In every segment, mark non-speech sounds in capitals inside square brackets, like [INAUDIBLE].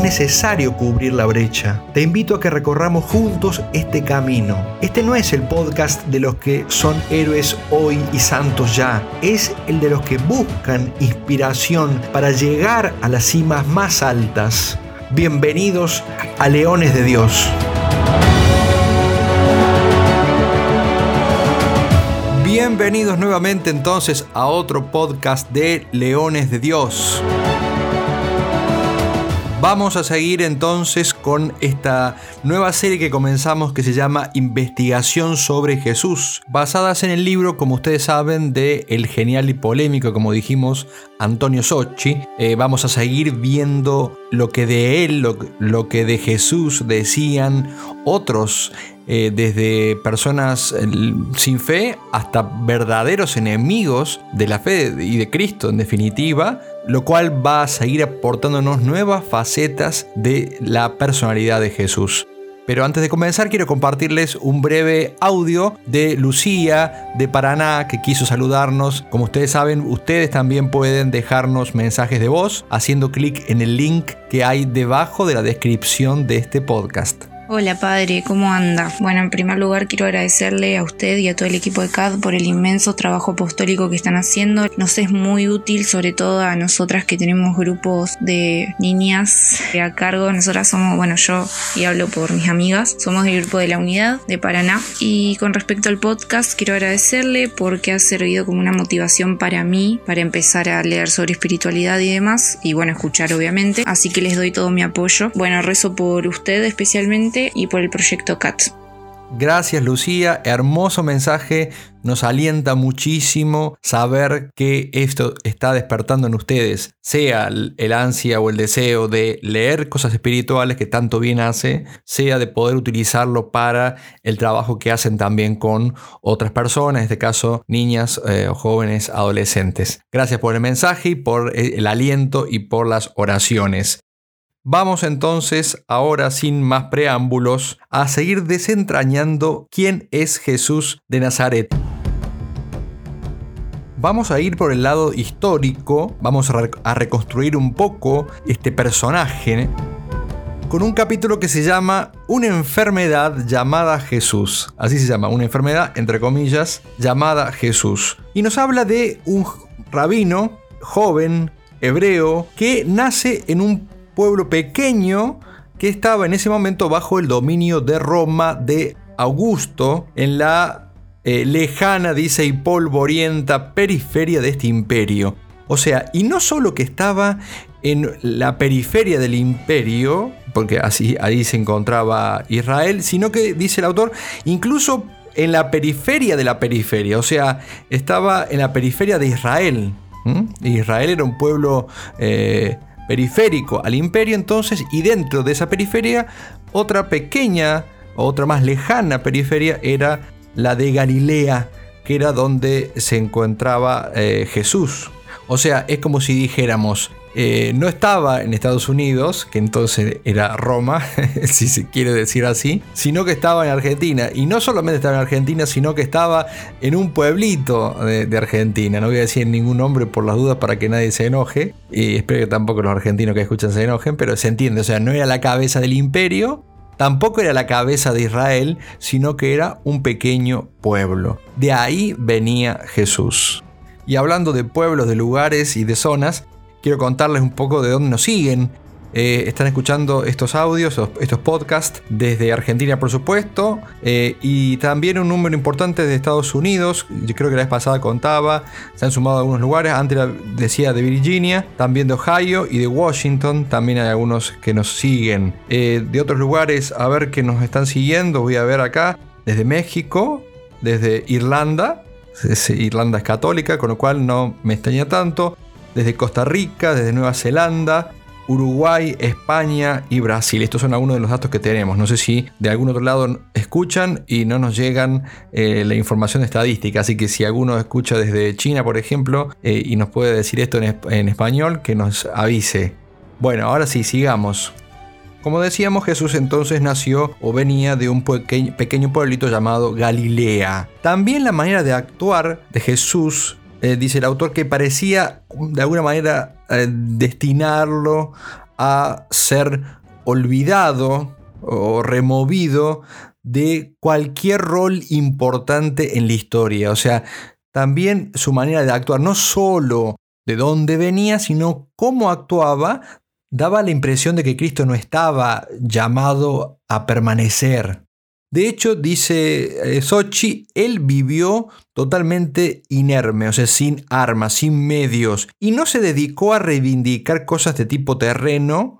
Es necesario cubrir la brecha. Te invito a que recorramos juntos este camino. Este no es el podcast de los que son héroes hoy y santos ya. Es el de los que buscan inspiración para llegar a las cimas más altas. Bienvenidos a Leones de Dios. Bienvenidos nuevamente entonces a otro podcast de Leones de Dios. Vamos a seguir entonces con esta nueva serie que comenzamos que se llama Investigación sobre Jesús, basadas en el libro, como ustedes saben, de el genial y polémico, como dijimos, Antonio Socci. Eh, vamos a seguir viendo lo que de él, lo, que de Jesús decían otros eh, desde personas eh, sin fe hasta verdaderos enemigos de la fe y de Cristo en definitiva, lo cual va a seguir aportándonos nuevas facetas de la personalidad de Jesús. Pero antes de comenzar quiero compartirles un breve audio de Lucía de Paraná que quiso saludarnos. Como ustedes saben, ustedes también pueden dejarnos mensajes de voz haciendo clic en el link que hay debajo de la descripción de este podcast. Hola padre, ¿cómo anda? Bueno, en primer lugar quiero agradecerle a usted y a todo el equipo de CAD por el inmenso trabajo apostólico que están haciendo. Nos es muy útil, sobre todo a nosotras que tenemos grupos de niñas a cargo. Nosotras somos, bueno, yo y hablo por mis amigas, somos del grupo de la unidad de Paraná. Y con respecto al podcast, quiero agradecerle porque ha servido como una motivación para mí, para empezar a leer sobre espiritualidad y demás, y bueno, escuchar obviamente. Así que les doy todo mi apoyo. Bueno, rezo por usted especialmente y por el proyecto CAT. Gracias Lucía, hermoso mensaje, nos alienta muchísimo saber que esto está despertando en ustedes, sea el ansia o el deseo de leer cosas espirituales que tanto bien hace, sea de poder utilizarlo para el trabajo que hacen también con otras personas, en este caso niñas eh, jóvenes adolescentes. Gracias por el mensaje y por el aliento y por las oraciones. Vamos entonces, ahora sin más preámbulos, a seguir desentrañando quién es Jesús de Nazaret. Vamos a ir por el lado histórico, vamos a, reconstruir un poco este personaje con un capítulo que se llama Una enfermedad llamada Jesús. Así se llama, una enfermedad, entre comillas, llamada Jesús. Y nos habla de un rabino joven, hebreo, que nace en un pueblo pequeño que estaba en ese momento bajo el dominio de Roma de Augusto en la eh, lejana, dice y polvorienta periferia de este imperio. O sea, y no solo que estaba en la periferia del imperio, porque así ahí se encontraba Israel, sino que, dice el autor, incluso en la periferia de la periferia, o sea, estaba en la periferia de Israel. Israel era un pueblo eh, periférico al imperio entonces, y dentro de esa periferia, otra pequeña, otra más lejana periferia era la de Galilea, que era donde se encontraba eh, Jesús. O sea, es como si dijéramos, eh, no estaba en Estados Unidos, que entonces era Roma, [LAUGHS] si se quiere decir así, sino que estaba en Argentina. Y no solamente estaba en Argentina, sino que estaba en un pueblito de, Argentina. No voy a decir ningún nombre por las dudas para que nadie se enoje. Y espero que tampoco los argentinos que escuchan se enojen, pero se entiende. O sea, no era la cabeza del imperio, tampoco era la cabeza de Israel, sino que era un pequeño pueblo. De ahí venía Jesús. Y hablando de pueblos, de lugares y de zonas, quiero contarles un poco de dónde nos siguen. Eh, están escuchando estos audios, estos podcasts desde Argentina, por supuesto, eh, y también un número importante de Estados Unidos. Yo creo que la vez pasada contaba, se han sumado a algunos lugares. Antes decía de Virginia, también de Ohio y de Washington. También hay algunos que nos siguen. Eh, de otros lugares, a ver que nos están siguiendo, voy a ver acá, desde México, desde Irlanda. Irlanda es católica, con lo cual no me extraña tanto desde Costa Rica, desde Nueva Zelanda, Uruguay, España y Brasil. Estos son algunos de los datos que tenemos. No sé si de algún otro lado escuchan y no nos llegan eh, la información estadística. Así que si alguno escucha desde China, por ejemplo, eh, y nos puede decir esto en, español, que nos avise. Bueno, ahora sí, sigamos. Como decíamos, Jesús entonces nació o venía de un pequeño pueblito llamado Galilea. También la manera de actuar de Jesús eh, dice el autor, que parecía de alguna manera eh, destinarlo a ser olvidado o removido de cualquier rol importante en la historia. O sea, también su manera de actuar, no solo de dónde venía, sino cómo actuaba, daba la impresión de que Cristo no estaba llamado a permanecer. De hecho, dice eh, Sochi, él vivió totalmente inerme, o sea, sin armas, sin medios, y no se dedicó a reivindicar cosas de tipo terreno,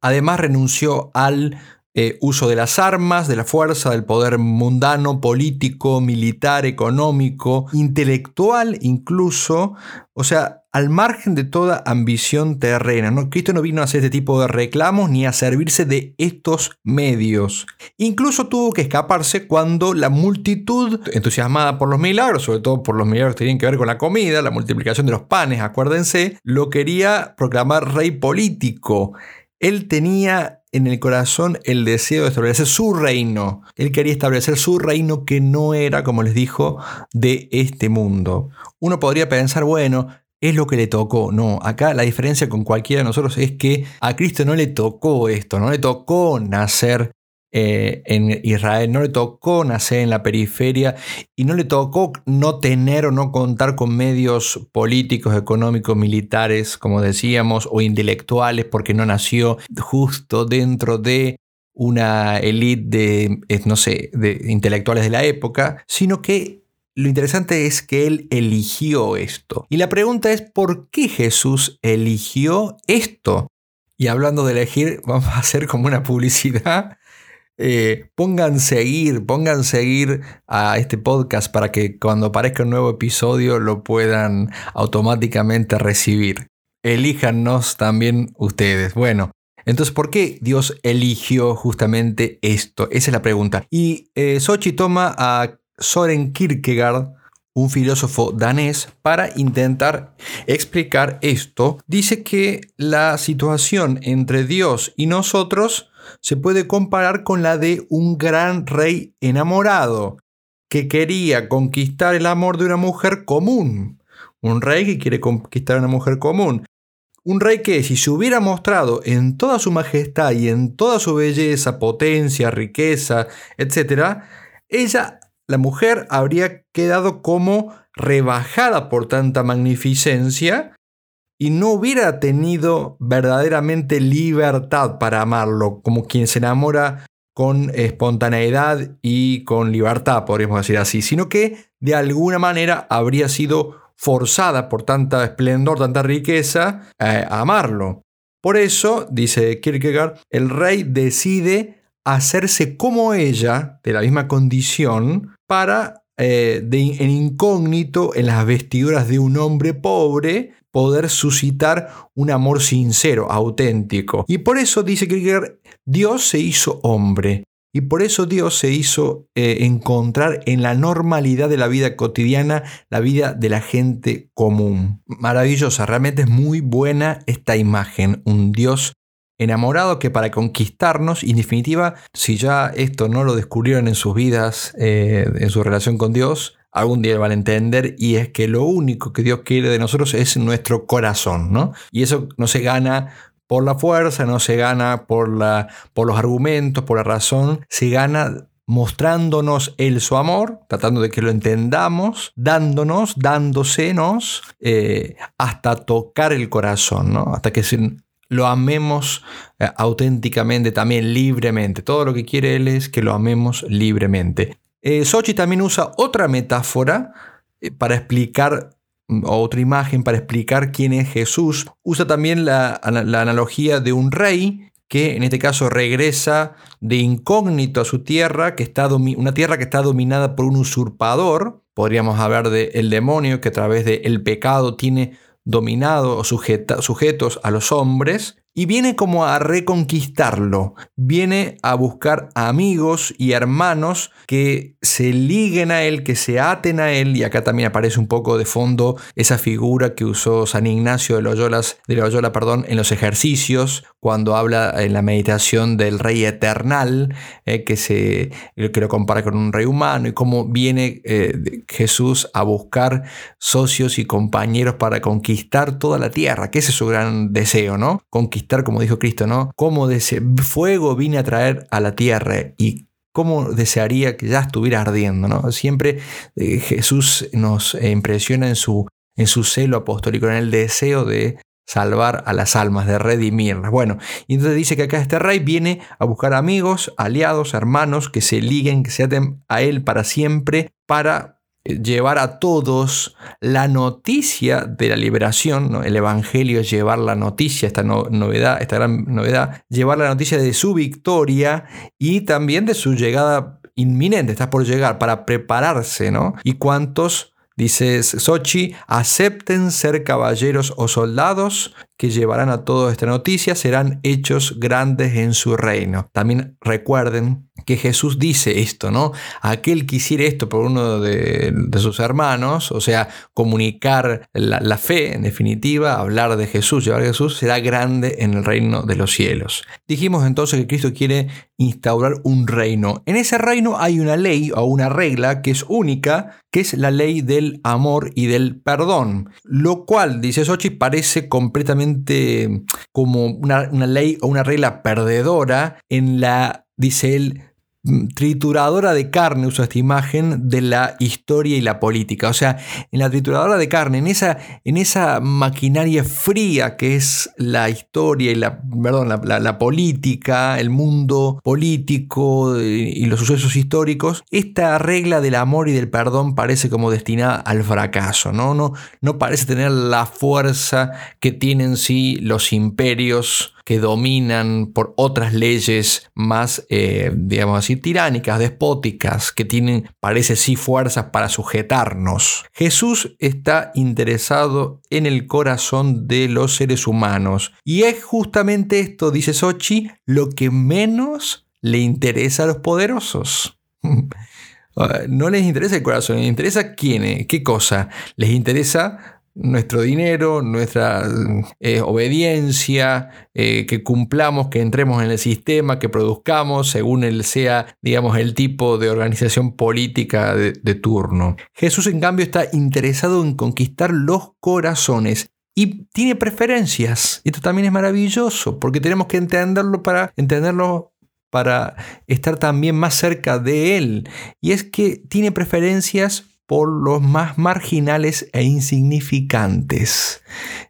además renunció al eh, uso de las armas, de la fuerza, del poder mundano, político, militar, económico, intelectual incluso, o sea, al margen de toda ambición terrena. ¿no? Cristo no vino a hacer este tipo de reclamos ni a servirse de estos medios. Incluso tuvo que escaparse cuando la multitud, entusiasmada por los milagros, sobre todo por los milagros que tenían que ver con la comida, la multiplicación de los panes, acuérdense, lo quería proclamar rey político. Él tenía en el corazón el deseo de establecer su reino. Él quería establecer su reino que no era, como les dijo, de este mundo. Uno podría pensar, bueno, es lo que le tocó. No, acá la diferencia con cualquiera de nosotros es que a Cristo no le tocó esto, no le tocó nacer eh, en Israel, no le tocó nacer en la periferia y no le tocó no tener o no contar con medios políticos, económicos, militares, como decíamos, o intelectuales, porque no nació justo dentro de una élite de, eh, no sé, de intelectuales de la época, sino que lo interesante es que él eligió esto. Y la pregunta es, ¿por qué Jesús eligió esto? Y hablando de elegir, [LAUGHS] vamos a hacer como una publicidad eh, pongan seguir, pongan seguir a este podcast para que cuando aparezca un nuevo episodio lo puedan automáticamente recibir. Elíjanos también ustedes. Bueno, entonces, ¿por qué Dios eligió justamente esto? Esa es la pregunta. Y eh, Sochi toma a Soren Kierkegaard, un filósofo danés, para intentar explicar esto. Dice que la situación entre Dios y nosotros se puede comparar con la de un gran rey enamorado, que quería conquistar el amor de una mujer común. Un rey que quiere conquistar a una mujer común. Un rey que si se hubiera mostrado en toda su majestad y en toda su belleza, potencia, riqueza, etc., ella, la mujer, habría quedado como rebajada por tanta magnificencia y no hubiera tenido verdaderamente libertad para amarlo, como quien se enamora con espontaneidad y con libertad, podríamos decir así, sino que de alguna manera habría sido forzada por tanta esplendor, tanta riqueza, a amarlo. Por eso, dice Kierkegaard, el rey decide hacerse como ella, de la misma condición, para, eh, en incógnito, en las vestiduras de un hombre pobre, poder suscitar un amor sincero, auténtico. Y por eso, dice Kierkegaard, Dios se hizo hombre. Y por eso Dios se hizo eh, encontrar en la normalidad de la vida cotidiana, la vida de la gente común. Maravillosa, realmente es muy buena esta imagen, un Dios enamorado que para conquistarnos, y en definitiva, si ya esto no lo descubrieron en sus vidas, eh, en su relación con Dios, algún día van a entender y es que lo único que Dios quiere de nosotros es nuestro corazón, ¿no? Y eso no se gana por la fuerza, no se gana por, la, por los argumentos, por la razón, se gana mostrándonos el su amor, tratando de que lo entendamos, dándonos, dándosenos, eh, hasta tocar el corazón, ¿no? hasta que lo amemos eh, auténticamente, también libremente. Todo lo que quiere Él es que lo amemos libremente. Eh, Sochi también usa otra metáfora para explicar otra imagen para explicar quién es Jesús. Usa también la, analogía de un rey que en este caso regresa de incógnito a su tierra, que está una tierra que está dominada por un usurpador. Podríamos hablar del demonio que a través del pecado tiene dominado o sujetos a los hombres y viene como a reconquistarlo, viene a buscar amigos y hermanos que se liguen a él, que se aten a él, y acá también aparece un poco de fondo esa figura que usó San Ignacio de Loyola, de Loyola perdón, en los ejercicios, cuando habla en la meditación del rey eternal, eh, que, se, que lo compara con un rey humano, y cómo viene eh, Jesús a buscar socios y compañeros para conquistar toda la tierra, que ese es su gran deseo, ¿no? Conquistar como dijo Cristo, ¿no? Cómo de ese fuego vine a traer a la tierra y cómo desearía que ya estuviera ardiendo, ¿no? Siempre eh, Jesús nos impresiona en su, en su celo apostólico, en el deseo de salvar a las almas, de redimirlas. Bueno, y entonces dice que acá este rey viene a buscar amigos, aliados, hermanos, que se liguen, que se aten a él para siempre, para llevar a todos la noticia de la liberación, el Evangelio es llevar la noticia, esta novedad, esta gran novedad, llevar la noticia de su victoria y también de su llegada inminente, está por llegar, para prepararse, ¿no? Y cuántos Dice Sochi, acepten ser caballeros o soldados que llevarán a toda esta noticia, serán hechos grandes en su reino. También recuerden que Jesús dice esto, ¿no? Aquel que hiciera esto por uno de, sus hermanos, o sea, comunicar la, fe, en definitiva, hablar de Jesús, llevar a Jesús, será grande en el reino de los cielos. Dijimos entonces que Cristo quiere instaurar un reino. En ese reino hay una ley o una regla que es única, que es la ley del amor y del perdón, lo cual, dice Sochi, parece completamente como una, una ley o una regla perdedora en la, dice él, trituradora de carne, uso esta imagen, de la historia y la política. O sea, en la trituradora de carne, en esa, en esa maquinaria fría que es la historia y la, perdón, la, política, el mundo político y los sucesos históricos, esta regla del amor y del perdón parece como destinada al fracaso, ¿no? No, no parece tener la fuerza que tienen sí los imperios que dominan por otras leyes más, eh, digamos así, tiránicas, despóticas, que tienen, parece sí, fuerzas para sujetarnos. Jesús está interesado en el corazón de los seres humanos. Y es justamente esto, dice Sochi, lo que menos le interesa a los poderosos. [LAUGHS] no les interesa el corazón, les interesa quién, qué cosa. Les interesa nuestro dinero, nuestra eh, obediencia, eh, que cumplamos, que entremos en el sistema, que produzcamos según él sea, digamos, el tipo de organización política de, de turno. Jesús, en cambio, está interesado en conquistar los corazones y tiene preferencias. Esto también es maravilloso, porque tenemos que entenderlo para entenderlo para estar también más cerca de él. Y es que tiene preferencias por los más marginales e insignificantes.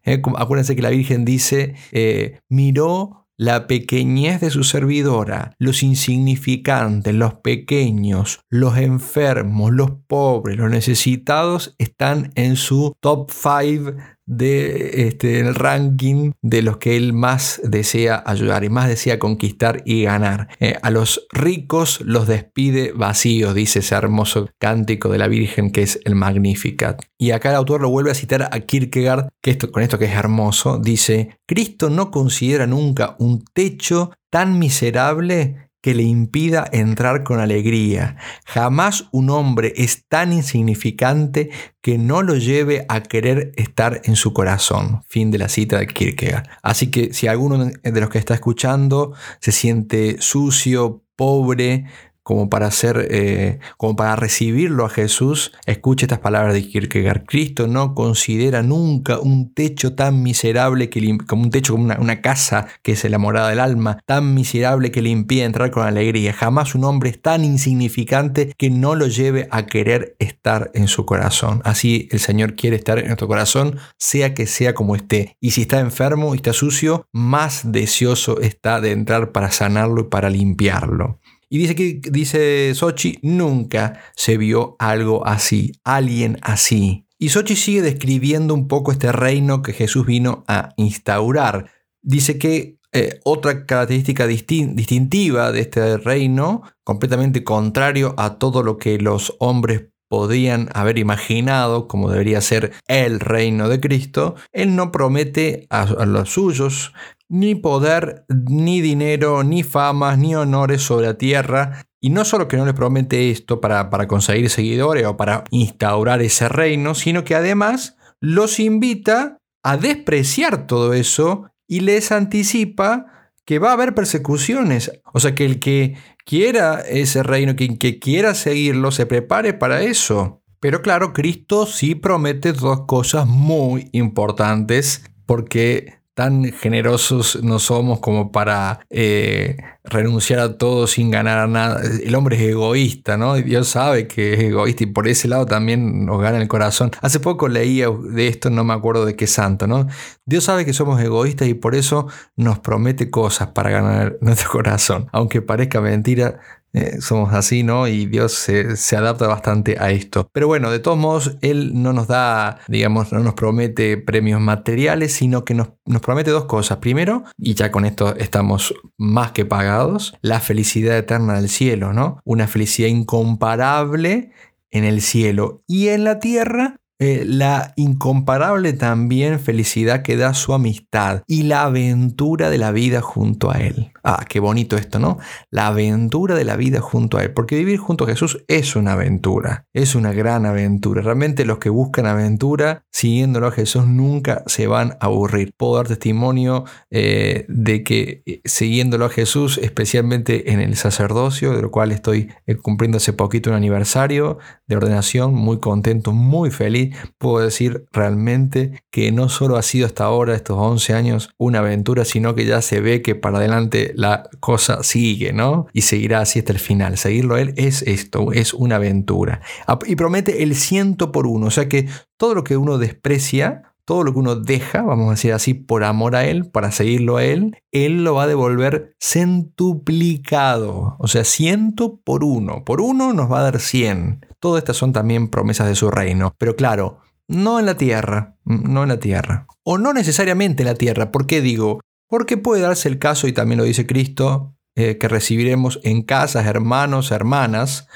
Eh, acuérdense que la Virgen dice, eh, miró la pequeñez de su servidora, los insignificantes, los pequeños, los enfermos, los pobres, los necesitados están en su top 5 de este, el ranking de los que él más desea ayudar y más desea conquistar y ganar. Eh, a los ricos los despide vacíos, dice ese hermoso cántico de la Virgen que es el Magnificat. Y acá el autor lo vuelve a citar a Kierkegaard, que esto, con esto que es hermoso, dice, Cristo no considera nunca un techo tan miserable que le impida entrar con alegría. Jamás un hombre es tan insignificante que no lo lleve a querer estar en su corazón. Fin de la cita de Kierkegaard. Así que si alguno de los que está escuchando se siente sucio, pobre, como para hacer, eh, como para recibirlo a Jesús, escuche estas palabras de Kierkegaard. Cristo no considera nunca un techo tan miserable que como un techo como una, casa que es la morada del alma, tan miserable que le impide entrar con alegría. Jamás un hombre es tan insignificante que no lo lleve a querer estar en su corazón. Así el Señor quiere estar en nuestro corazón, sea que sea como esté. Y si está enfermo y está sucio, más deseoso está de entrar para sanarlo y para limpiarlo. Y dice que, dice Sochi, nunca se vio algo así, alguien así. Y Sochi sigue describiendo un poco este reino que Jesús vino a instaurar. Dice que eh, otra característica distintiva de este reino, completamente contrario a todo lo que los hombres podían haber imaginado como debería ser el reino de Cristo, Él no promete a, los suyos ni poder, ni dinero, ni famas, ni honores sobre la tierra. Y no solo que no les promete esto para, para conseguir seguidores o para instaurar ese reino, sino que además los invita a despreciar todo eso y les anticipa que va a haber persecuciones. O sea, que el que quiera ese reino, quien que quiera seguirlo, se prepare para eso. Pero claro, Cristo sí promete dos cosas muy importantes porque tan generosos no somos como para eh, renunciar a todo sin ganar nada. El hombre es egoísta, ¿no? Dios sabe que es egoísta y por ese lado también nos gana el corazón. Hace poco leía de esto, no me acuerdo de qué santo, ¿no? Dios sabe que somos egoístas y por eso nos promete cosas para ganar nuestro [LAUGHS] corazón. Aunque parezca mentira, eh, somos así, ¿no? Y Dios se, adapta bastante a esto. Pero bueno, de todos modos, Él no nos da, digamos, no nos promete premios materiales, sino que nos, nos promete dos cosas. Primero, y ya con esto estamos más que pagados, la felicidad eterna del cielo, ¿no? Una felicidad incomparable en el cielo y en la tierra eh, la incomparable también felicidad que da su amistad y la aventura de la vida junto a Él. Ah, qué bonito esto, ¿no? La aventura de la vida junto a Él. Porque vivir junto a Jesús es una aventura, es una gran aventura. Realmente los que buscan aventura, siguiéndolo a Jesús, nunca se van a aburrir. Puedo dar testimonio eh, de que eh, siguiéndolo a Jesús, especialmente en el sacerdocio, de lo cual estoy cumpliendo hace poquito un aniversario de ordenación, muy contento, muy feliz puedo decir realmente que no solo ha sido hasta ahora, estos 11 años, una aventura, sino que ya se ve que para adelante la cosa sigue, ¿no? Y seguirá así hasta el final. Seguirlo a él es esto, es una aventura. Y promete el ciento por uno, o sea que todo lo que uno desprecia, todo lo que uno deja, vamos a decir así, por amor a Él, para seguirlo a Él, Él lo va a devolver centuplicado. O sea, ciento por uno. Por uno nos va a dar cien. Todas estas son también promesas de su reino. Pero claro, no en la tierra, no en la tierra. O no necesariamente en la tierra. ¿Por qué digo? Porque puede darse el caso, y también lo dice Cristo, eh, que recibiremos en casas, hermanos, hermanas.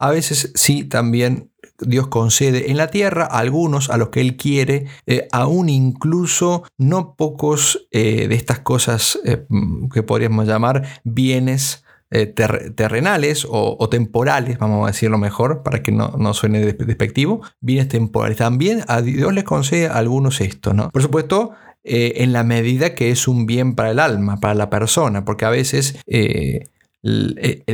A veces sí, también Dios concede en la tierra a algunos a los que Él quiere, eh, aún incluso no pocos eh, de estas cosas que podríamos llamar bienes eh, terrenales o, temporales, vamos a decirlo mejor, para que no, no suene despectivo, bienes temporales. También a Dios les concede a algunos esto, ¿no? Por supuesto, eh, en la medida que es un bien para el alma, para la persona, porque a veces eh,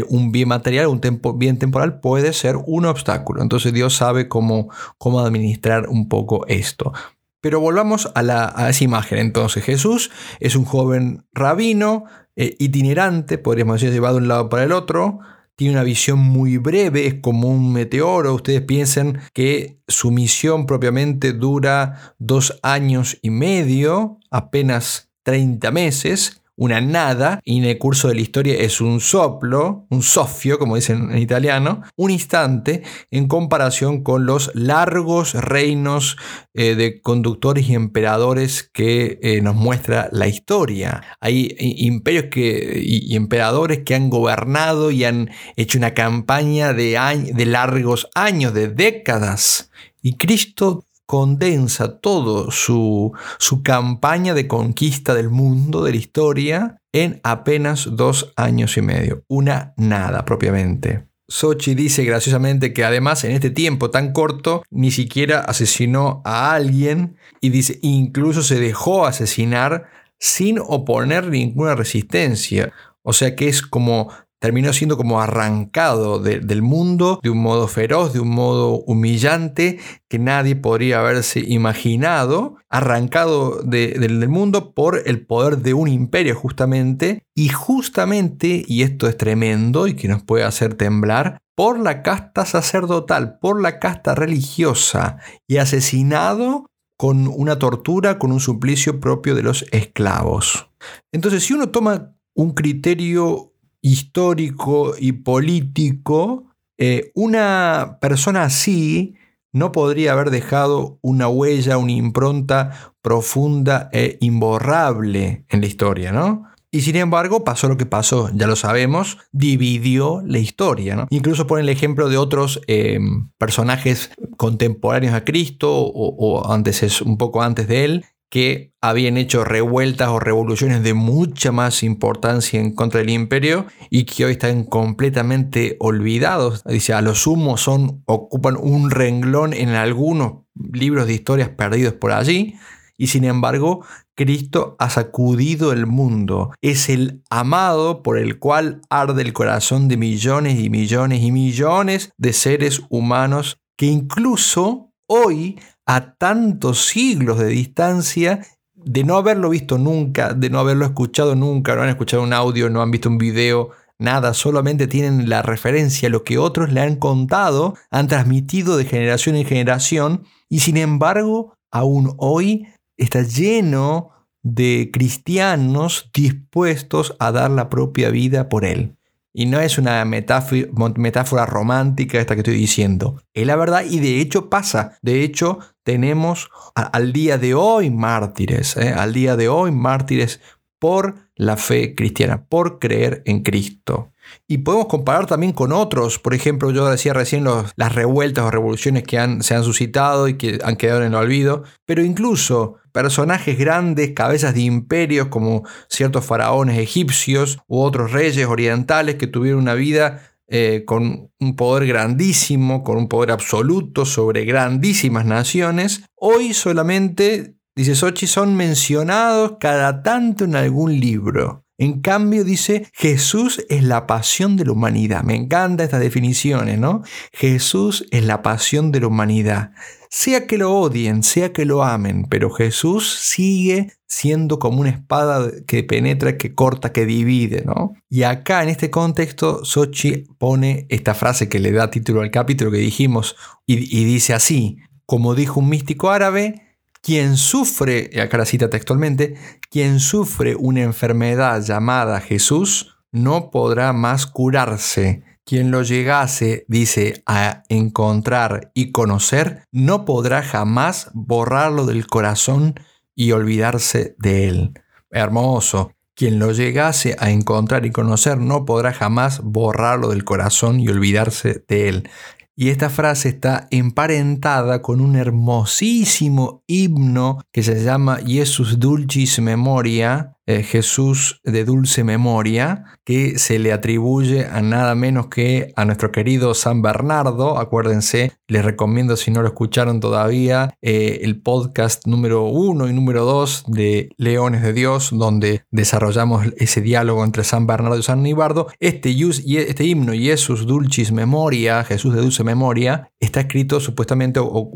un bien material, un bien temporal puede ser un obstáculo. Entonces Dios sabe cómo, cómo administrar un poco esto. Pero volvamos a, la, a esa imagen. Entonces Jesús es un joven rabino, eh, itinerante, podríamos decir, llevado de un lado para el otro. Tiene una visión muy breve, es como un meteoro. Ustedes piensen que su misión propiamente dura dos años y medio, apenas 30 meses. Una nada, y en el curso de la historia es un soplo, un sofio, como dicen en italiano, un instante en comparación con los largos reinos eh, de conductores y emperadores que eh, nos muestra la historia. Hay imperios que, y, emperadores que han gobernado y han hecho una campaña de, de largos años, de décadas. Y Cristo condensa todo su, su campaña de conquista del mundo, de la historia, en apenas dos años y medio. Una nada propiamente. Sochi dice graciosamente que además en este tiempo tan corto ni siquiera asesinó a alguien y dice incluso se dejó asesinar sin oponer ninguna resistencia. O sea que es como terminó siendo como arrancado del mundo de un modo feroz, de un modo humillante que nadie podría haberse imaginado, arrancado del mundo por el poder de un imperio justamente, y justamente, y esto es tremendo y que nos puede hacer temblar, por la casta sacerdotal, por la casta religiosa, y asesinado con una tortura, con un suplicio propio de los esclavos. Entonces, si uno toma un criterio histórico y político, eh, una persona así no podría haber dejado una huella, una impronta profunda e imborrable en la historia, ¿no? Y sin embargo pasó lo que pasó, ya lo sabemos, dividió la historia. Incluso pone el ejemplo de otros em, personajes contemporáneos a Cristo o, o, antes, un poco antes de él, que habían hecho revueltas o revoluciones de mucha más importancia en contra del imperio y que hoy están completamente olvidados. Dice, a lo sumo son, ocupan un renglón en algunos libros de historias perdidos por allí y sin embargo Cristo ha sacudido el mundo. Es el amado por el cual arde el corazón de millones y millones y millones de seres humanos que incluso hoy a tantos siglos de distancia de no haberlo visto nunca, de no haberlo escuchado nunca, no han escuchado un audio, no han visto un video, nada, solamente tienen la referencia, lo que otros le han contado, han transmitido de generación en generación, y sin embargo, aún hoy está lleno de cristianos dispuestos a dar la propia vida por él. Y no es una metáfora, romántica esta que estoy diciendo. Es la verdad y de hecho pasa. De hecho, tenemos al día de hoy mártires. ¿eh? Al día de hoy mártires por la fe cristiana, por creer en Cristo. Y podemos comparar también con otros. Por ejemplo, yo decía recién las revueltas o revoluciones que se han suscitado y que han quedado en el olvido. Pero incluso personajes grandes, cabezas de imperios como ciertos faraones egipcios u otros reyes orientales que tuvieron una vida eh, con un poder grandísimo, con un poder absoluto sobre grandísimas naciones, hoy solamente, dice Sochi, son mencionados cada tanto en algún libro. En cambio dice, Jesús es la pasión de la humanidad. Me encantan estas definiciones, ¿no? Jesús es la pasión de la humanidad. Sea que lo odien, sea que lo amen, pero Jesús sigue siendo como una espada que penetra, que corta, que divide, ¿no? Y acá en este contexto, Sochi pone esta frase que le da título al capítulo que dijimos y, y dice así, como dijo un místico árabe, quien sufre, y acá la cita textualmente, quien sufre una enfermedad llamada Jesús no podrá más curarse. Quien lo llegase, dice, a encontrar y conocer, no podrá jamás borrarlo del corazón y olvidarse de él. Hermoso. Quien lo llegase a encontrar y conocer no podrá jamás borrarlo del corazón y olvidarse de él. Y esta frase está emparentada con un hermosísimo himno que se llama Jesus Dulcis Memoria, eh, Jesús de dulce memoria, que se le atribuye a nada menos que a nuestro querido San Bernardo. Acuérdense, les recomiendo si no lo escucharon todavía, eh, el podcast número uno y número dos de Leones de Dios, donde desarrollamos ese diálogo entre San Bernardo y San Nibardo. Este, este himno, Jesus Dulcis Memoria, Jesús de dulce memoria, está escrito supuestamente o,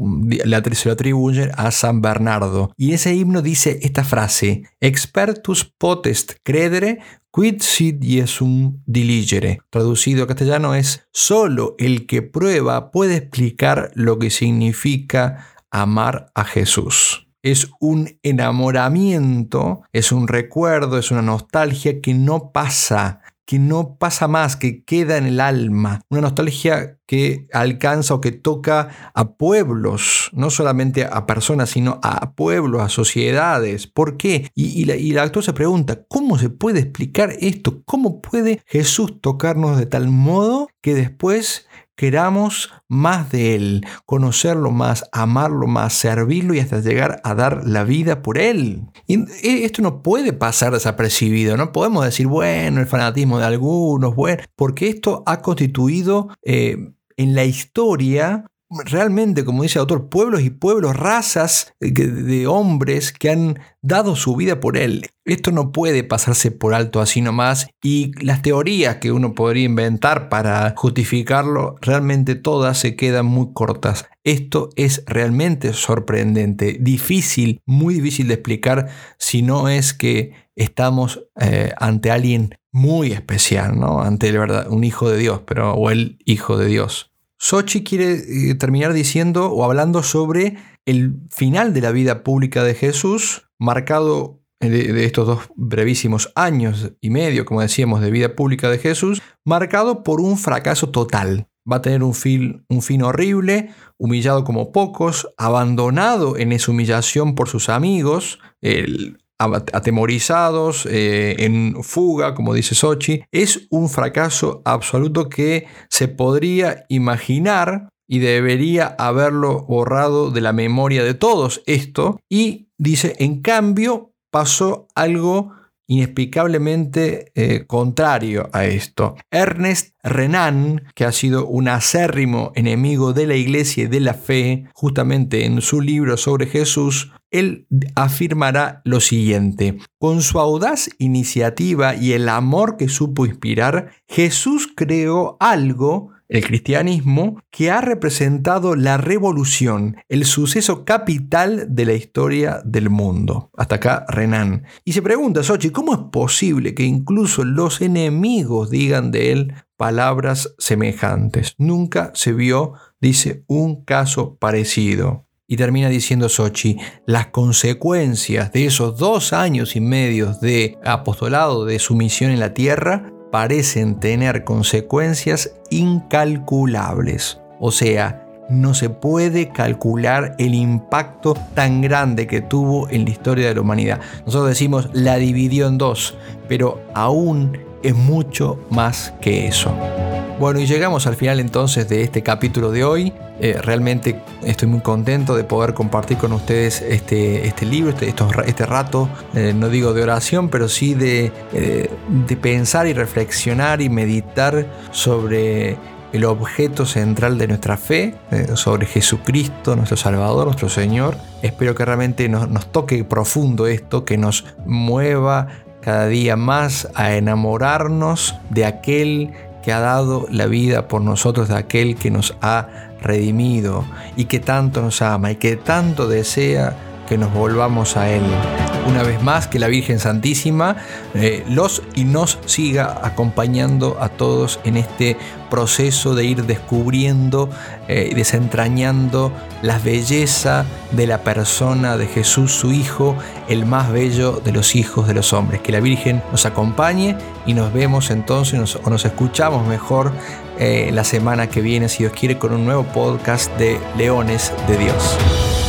se lo atribuye a San Bernardo. Y ese himno dice esta frase, expertus potest credere quid sit Jesum diligere. Traducido a castellano es solo el que prueba puede explicar lo que significa amar a Jesús. es un enamoramiento, es un recuerdo, es una nostalgia que no pasa, que no pasa más, que queda en el alma. Una nostalgia que alcanza o que toca a pueblos, no solamente a personas, sino a pueblos, a sociedades. ¿Por qué? Y, y, el actor se pregunta, ¿cómo se puede explicar esto? ¿Cómo puede Jesús tocarnos de tal modo que después queramos más de Él, conocerlo más, amarlo más, servirlo y hasta llegar a dar la vida por Él. Y esto no puede pasar desapercibido, no podemos decir, bueno, el fanatismo de algunos, bueno, porque esto ha constituido eh, en la historia realmente, como dice el autor, pueblos y pueblos, razas de hombres que han dado su vida por él. Esto no puede pasarse por alto así nomás y las teorías que uno podría inventar para justificarlo, realmente todas se quedan muy cortas. Esto es realmente sorprendente, difícil, muy difícil de explicar si no es que estamos eh, ante alguien muy especial, ¿no? Ante verdad, un hijo de Dios, pero o el hijo de Dios. Sochi quiere eh, terminar diciendo o hablando sobre el final de la vida pública de Jesús, marcado de, estos dos brevísimos años y medio, como decíamos, de vida pública de Jesús, marcado por un fracaso total. Va a tener un fin, un fin horrible, humillado como pocos, abandonado en esa humillación por sus amigos, el, atemorizados, eh, en fuga, como dice Sochi, es un fracaso absoluto que se podría imaginar y debería haberlo borrado de la memoria de todos esto. Y dice, en cambio, pasó algo inexplicablemente eh, contrario a esto. Ernest Renan, que ha sido un acérrimo enemigo de la iglesia y de la fe, justamente en su libro sobre Jesús, él afirmará lo siguiente, con su audaz iniciativa y el amor que supo inspirar, Jesús creó algo el cristianismo, que ha representado la revolución, el suceso capital de la historia del mundo. Hasta acá Renan. Y se pregunta, Sochi, ¿cómo es posible que incluso los enemigos digan de él palabras semejantes? Nunca se vio, dice, un caso parecido. Y termina diciendo Sochi, las consecuencias de esos dos años y medio de apostolado, de su misión en la tierra, parecen tener consecuencias incalculables. O sea, no se puede calcular el impacto tan grande que tuvo en la historia de la humanidad. Nosotros decimos la dividió en dos, pero aún es mucho más que eso. Bueno, y llegamos al final entonces de este capítulo de hoy. Eh, realmente estoy muy contento de poder compartir con ustedes este, este libro, este, este rato, eh, no digo de oración, pero sí de, eh, de pensar y reflexionar y meditar sobre el objeto central de nuestra fe, sobre Jesucristo, nuestro Salvador, nuestro Señor. Espero que realmente nos, nos toque profundo esto, que nos mueva cada día más a enamorarnos de aquel que ha dado la vida por nosotros, de aquel que nos ha redimido y que tanto nos ama y que tanto desea que nos volvamos a Él. Una vez más, que la Virgen Santísima eh, los y nos siga acompañando a todos en este proceso de ir descubriendo eh, y desentrañando la belleza de la persona de Jesús, su Hijo, el más bello de los hijos de los hombres. Que la Virgen nos acompañe y nos vemos entonces o nos escuchamos mejor eh, la semana que viene, si Dios quiere, con un nuevo podcast de Leones de Dios.